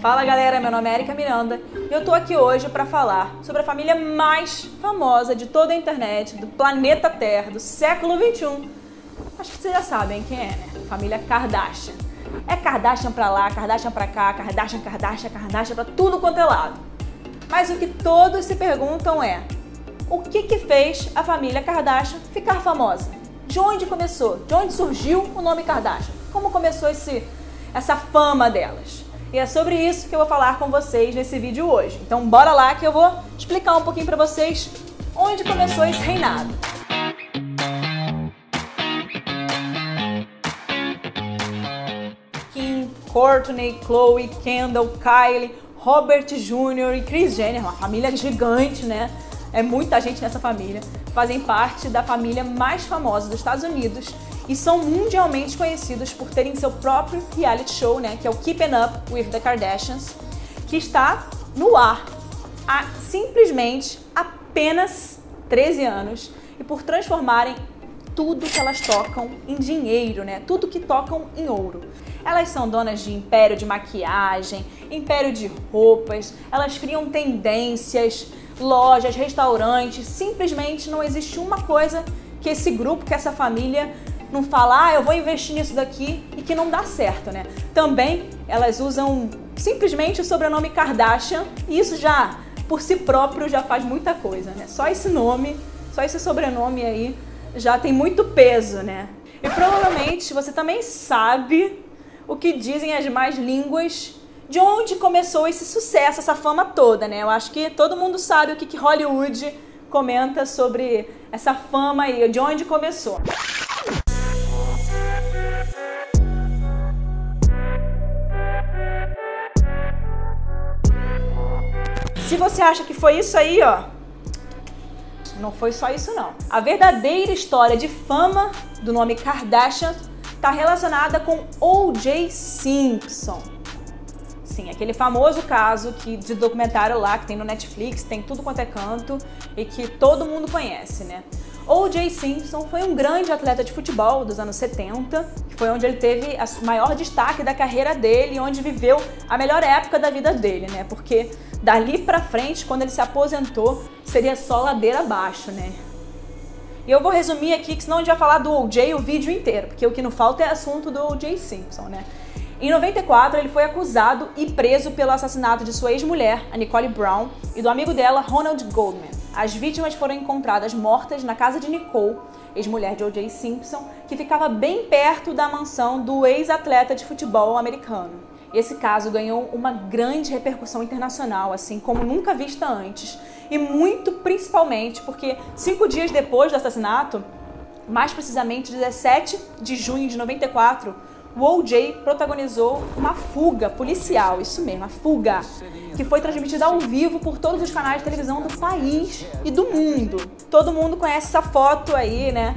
Fala galera, meu nome é Erika Miranda e eu tô aqui hoje para falar sobre a família mais famosa de toda a internet, do planeta Terra, do século 21. Acho que vocês já sabem quem é, né? Família Kardashian. É Kardashian pra lá, Kardashian pra cá, Kardashian, Kardashian, Kardashian pra tudo quanto é lado. Mas o que todos se perguntam é: o que que fez a família Kardashian ficar famosa? De onde começou? De onde surgiu o nome Kardashian? Como começou esse, essa fama delas? E é sobre isso que eu vou falar com vocês nesse vídeo hoje. Então bora lá que eu vou explicar um pouquinho para vocês onde começou esse reinado. Kim, Courtney, Chloe, Kendall, Kylie, Robert Jr. e Kris Jenner, uma família gigante, né? É muita gente nessa família. Fazem parte da família mais famosa dos Estados Unidos e são mundialmente conhecidos por terem seu próprio reality show, né, que é o Keeping Up with the Kardashians, que está no ar há simplesmente apenas 13 anos e por transformarem tudo que elas tocam em dinheiro, né? Tudo que tocam em ouro. Elas são donas de império de maquiagem, império de roupas, elas criam tendências, lojas, restaurantes. Simplesmente não existe uma coisa que esse grupo, que essa família não fala, ah, eu vou investir nisso daqui e que não dá certo, né? Também elas usam simplesmente o sobrenome Kardashian e isso já, por si próprio, já faz muita coisa, né? Só esse nome, só esse sobrenome aí já tem muito peso, né? E provavelmente você também sabe o que dizem as mais línguas de onde começou esse sucesso, essa fama toda, né? Eu acho que todo mundo sabe o que, que Hollywood comenta sobre essa fama aí, de onde começou. Se você acha que foi isso aí, ó, não foi só isso não. A verdadeira história de fama do nome Kardashian está relacionada com O.J. Simpson. Sim, aquele famoso caso que de documentário lá que tem no Netflix, tem tudo quanto é canto e que todo mundo conhece, né? O.J. Simpson foi um grande atleta de futebol dos anos 70, que foi onde ele teve o maior destaque da carreira dele onde viveu a melhor época da vida dele, né? Porque dali pra frente, quando ele se aposentou, seria só ladeira abaixo, né? E eu vou resumir aqui, que senão a gente vai falar do O.J. o vídeo inteiro, porque o que não falta é assunto do O.J. Simpson, né? Em 94, ele foi acusado e preso pelo assassinato de sua ex-mulher, a Nicole Brown, e do amigo dela, Ronald Goldman. As vítimas foram encontradas mortas na casa de Nicole, ex-mulher de O.J. Simpson, que ficava bem perto da mansão do ex-atleta de futebol americano. Esse caso ganhou uma grande repercussão internacional, assim como nunca vista antes. E muito principalmente porque cinco dias depois do assassinato, mais precisamente 17 de junho de 94, o OJ protagonizou uma fuga policial, isso mesmo, a fuga, que foi transmitida ao vivo por todos os canais de televisão do país e do mundo. Todo mundo conhece essa foto aí, né?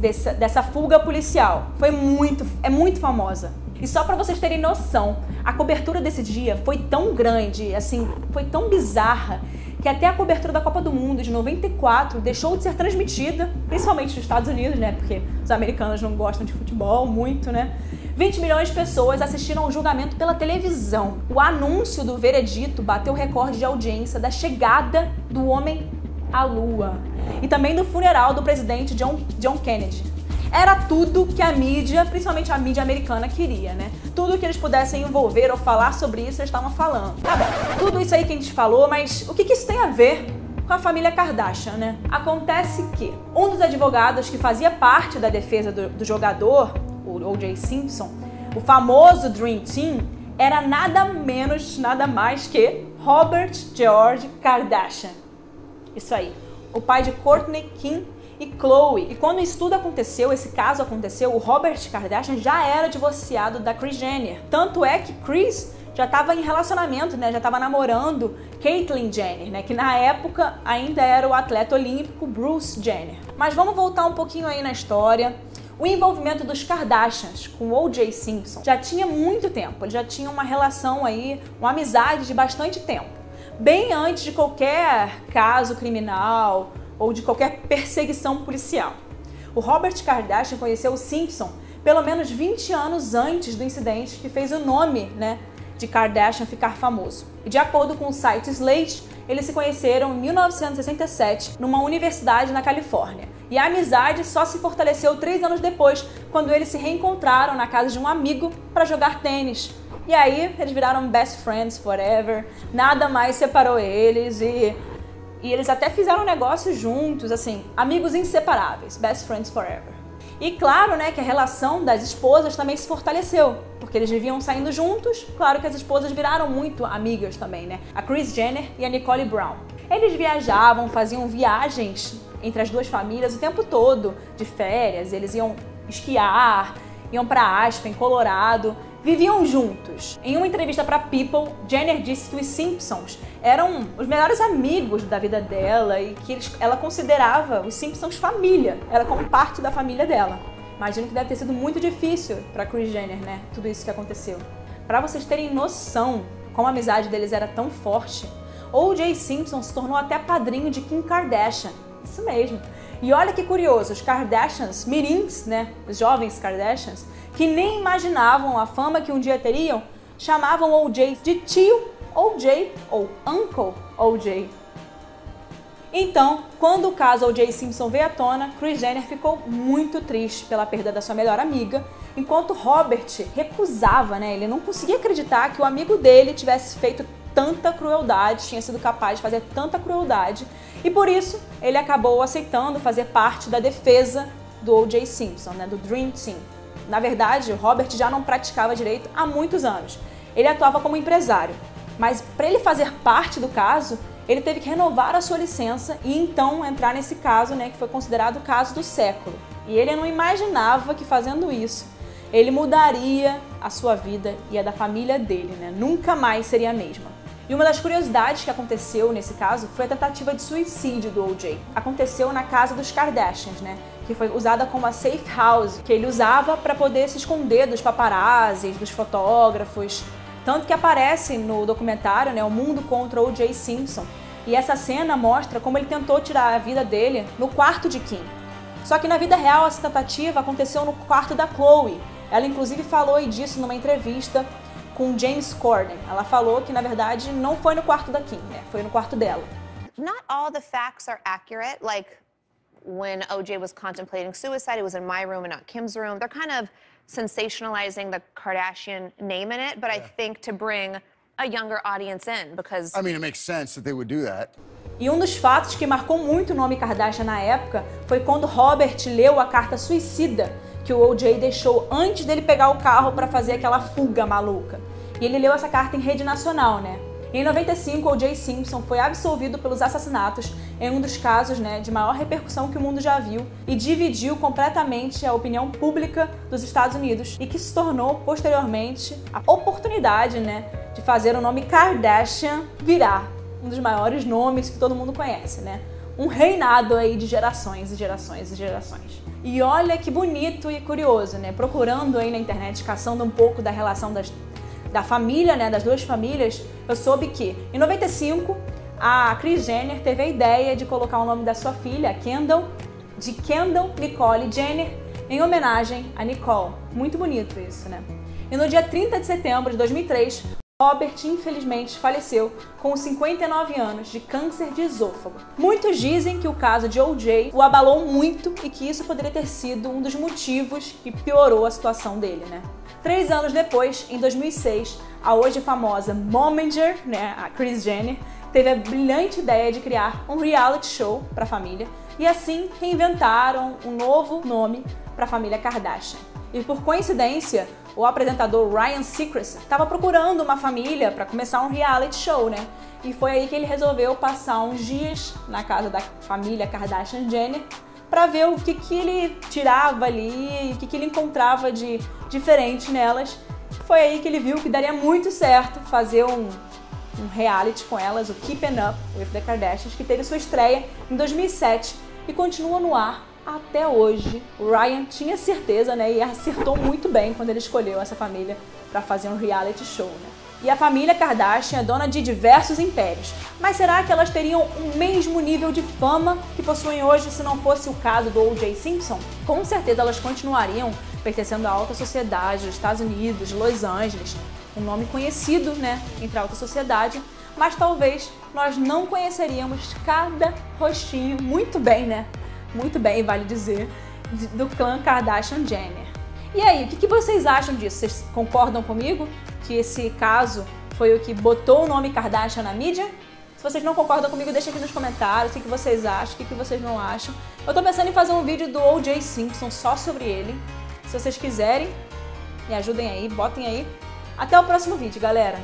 Dessa, dessa fuga policial. Foi muito, é muito famosa. E só para vocês terem noção, a cobertura desse dia foi tão grande, assim, foi tão bizarra, que até a cobertura da Copa do Mundo de 94 deixou de ser transmitida, principalmente nos Estados Unidos, né? Porque os americanos não gostam de futebol muito, né? 20 milhões de pessoas assistiram ao julgamento pela televisão. O anúncio do veredito bateu o recorde de audiência da chegada do homem à lua e também do funeral do presidente John, John Kennedy era tudo que a mídia, principalmente a mídia americana, queria, né? Tudo que eles pudessem envolver ou falar sobre isso, eles estavam falando. Tá bom, tudo isso aí que a gente falou, mas o que, que isso tem a ver com a família Kardashian, né? Acontece que um dos advogados que fazia parte da defesa do, do jogador, o O.J. Simpson, o famoso Dream Team, era nada menos, nada mais que Robert George Kardashian. Isso aí. O pai de Courtney Kim e Chloe. E quando isso tudo aconteceu, esse caso aconteceu, o Robert Kardashian já era divorciado da Kris Jenner. Tanto é que Kris já estava em relacionamento, né? Já estava namorando Caitlyn Jenner, né? Que na época ainda era o atleta olímpico Bruce Jenner. Mas vamos voltar um pouquinho aí na história. O envolvimento dos Kardashians com O.J. Simpson já tinha muito tempo. Eles já tinham uma relação aí, uma amizade de bastante tempo. Bem antes de qualquer caso criminal ou de qualquer perseguição policial. O Robert Kardashian conheceu o Simpson pelo menos 20 anos antes do incidente que fez o nome né, de Kardashian ficar famoso. E de acordo com o site Slate, eles se conheceram em 1967 numa universidade na Califórnia. E a amizade só se fortaleceu três anos depois, quando eles se reencontraram na casa de um amigo para jogar tênis. E aí eles viraram best friends forever, nada mais separou eles e, e eles até fizeram um negócio juntos, assim, amigos inseparáveis, best friends forever. E claro, né, que a relação das esposas também se fortaleceu, porque eles viviam saindo juntos. Claro que as esposas viraram muito amigas também, né? A Kris Jenner e a Nicole Brown. Eles viajavam, faziam viagens entre as duas famílias o tempo todo, de férias. Eles iam esquiar, iam para Aspen, Colorado viviam juntos. Em uma entrevista para People, Jenner disse que os Simpsons eram os melhores amigos da vida dela e que eles, ela considerava os Simpsons família, era como parte da família dela. Imagino que deve ter sido muito difícil para Kris Jenner, né? Tudo isso que aconteceu. Para vocês terem noção como a amizade deles era tão forte, O.J. Simpson se tornou até padrinho de Kim Kardashian. Isso mesmo. E olha que curioso, os Kardashians, mirins, né, os jovens Kardashians, que nem imaginavam a fama que um dia teriam, chamavam OJ de tio OJ ou Uncle OJ. Então, quando o caso O.J. Simpson veio à tona, Kris Jenner ficou muito triste pela perda da sua melhor amiga, enquanto Robert recusava, né? Ele não conseguia acreditar que o amigo dele tivesse feito tanta crueldade, tinha sido capaz de fazer tanta crueldade, e por isso ele acabou aceitando fazer parte da defesa do O.J. Simpson, né? Do Dream Team. Na verdade, Robert já não praticava direito há muitos anos. Ele atuava como empresário, mas para ele fazer parte do caso, ele teve que renovar a sua licença e então entrar nesse caso, né, que foi considerado o caso do século. E ele não imaginava que fazendo isso, ele mudaria a sua vida e a da família dele, né? Nunca mais seria a mesma. E uma das curiosidades que aconteceu nesse caso foi a tentativa de suicídio do OJ. Aconteceu na casa dos Kardashians, né? Que foi usada como a safe house, que ele usava para poder se esconder dos paparazzis, dos fotógrafos. Tanto que aparece no documentário, né, O Mundo contra O.J. Simpson. E essa cena mostra como ele tentou tirar a vida dele no quarto de Kim. Só que na vida real essa tentativa aconteceu no quarto da Chloe. Ela inclusive falou disso numa entrevista com James Corden. Ela falou que na verdade não foi no quarto da Kim, né? Foi no quarto dela. Not all the facts are accurate. Like when OJ was contemplating suicide, it was in my room and not Kim's room. They're kind of sensationalizing the Kardashian name in it, but yeah. I think to bring a younger audience in because I mean it makes sense that they would do that. E um dos fatos que marcou muito o nome Kardashian na época foi quando Robert leu a carta suicida que o OJ deixou antes dele pegar o carro para fazer aquela fuga maluca. E ele leu essa carta em rede nacional, né? Em 95, O.J. Simpson foi absolvido pelos assassinatos em um dos casos né, de maior repercussão que o mundo já viu e dividiu completamente a opinião pública dos Estados Unidos e que se tornou posteriormente a oportunidade né, de fazer o nome Kardashian virar um dos maiores nomes que todo mundo conhece, né? Um reinado aí de gerações e gerações e gerações. E olha que bonito e curioso, né? Procurando aí na internet, caçando um pouco da relação das, da família, né? Das duas famílias, eu soube que em 95 a Kris Jenner teve a ideia de colocar o nome da sua filha, Kendall, de Kendall Nicole Jenner, em homenagem a Nicole. Muito bonito isso, né? E no dia 30 de setembro de 2003, Robert, infelizmente, faleceu com 59 anos de câncer de esôfago. Muitos dizem que o caso de O.J. o abalou muito e que isso poderia ter sido um dos motivos que piorou a situação dele, né? Três anos depois, em 2006, a hoje famosa Momager, né, a Kris Jenner, teve a brilhante ideia de criar um reality show para a família e assim reinventaram um novo nome para a família Kardashian. E por coincidência, o apresentador Ryan Seacrest estava procurando uma família para começar um reality show, né? E foi aí que ele resolveu passar uns dias na casa da família Kardashian Jenner para ver o que, que ele tirava ali, o que, que ele encontrava de diferente nelas. Foi aí que ele viu que daria muito certo fazer um, um reality com elas, o Keeping Up with the Kardashians, que teve sua estreia em 2007 e continua no ar até hoje. Ryan tinha certeza, né, e acertou muito bem quando ele escolheu essa família para fazer um reality show, né? E a família Kardashian é dona de diversos impérios. Mas será que elas teriam o mesmo nível de fama que possuem hoje se não fosse o caso do O.J. Simpson? Com certeza elas continuariam pertencendo à alta sociedade dos Estados Unidos, Los Angeles. um nome conhecido, né, entre a alta sociedade, mas talvez nós não conheceríamos cada rostinho muito bem, né? Muito bem, vale dizer, do clã Kardashian Jenner. E aí, o que vocês acham disso? Vocês concordam comigo que esse caso foi o que botou o nome Kardashian na mídia? Se vocês não concordam comigo, deixa aqui nos comentários o que vocês acham, o que vocês não acham. Eu tô pensando em fazer um vídeo do O.J. Simpson só sobre ele. Se vocês quiserem, me ajudem aí, botem aí. Até o próximo vídeo, galera!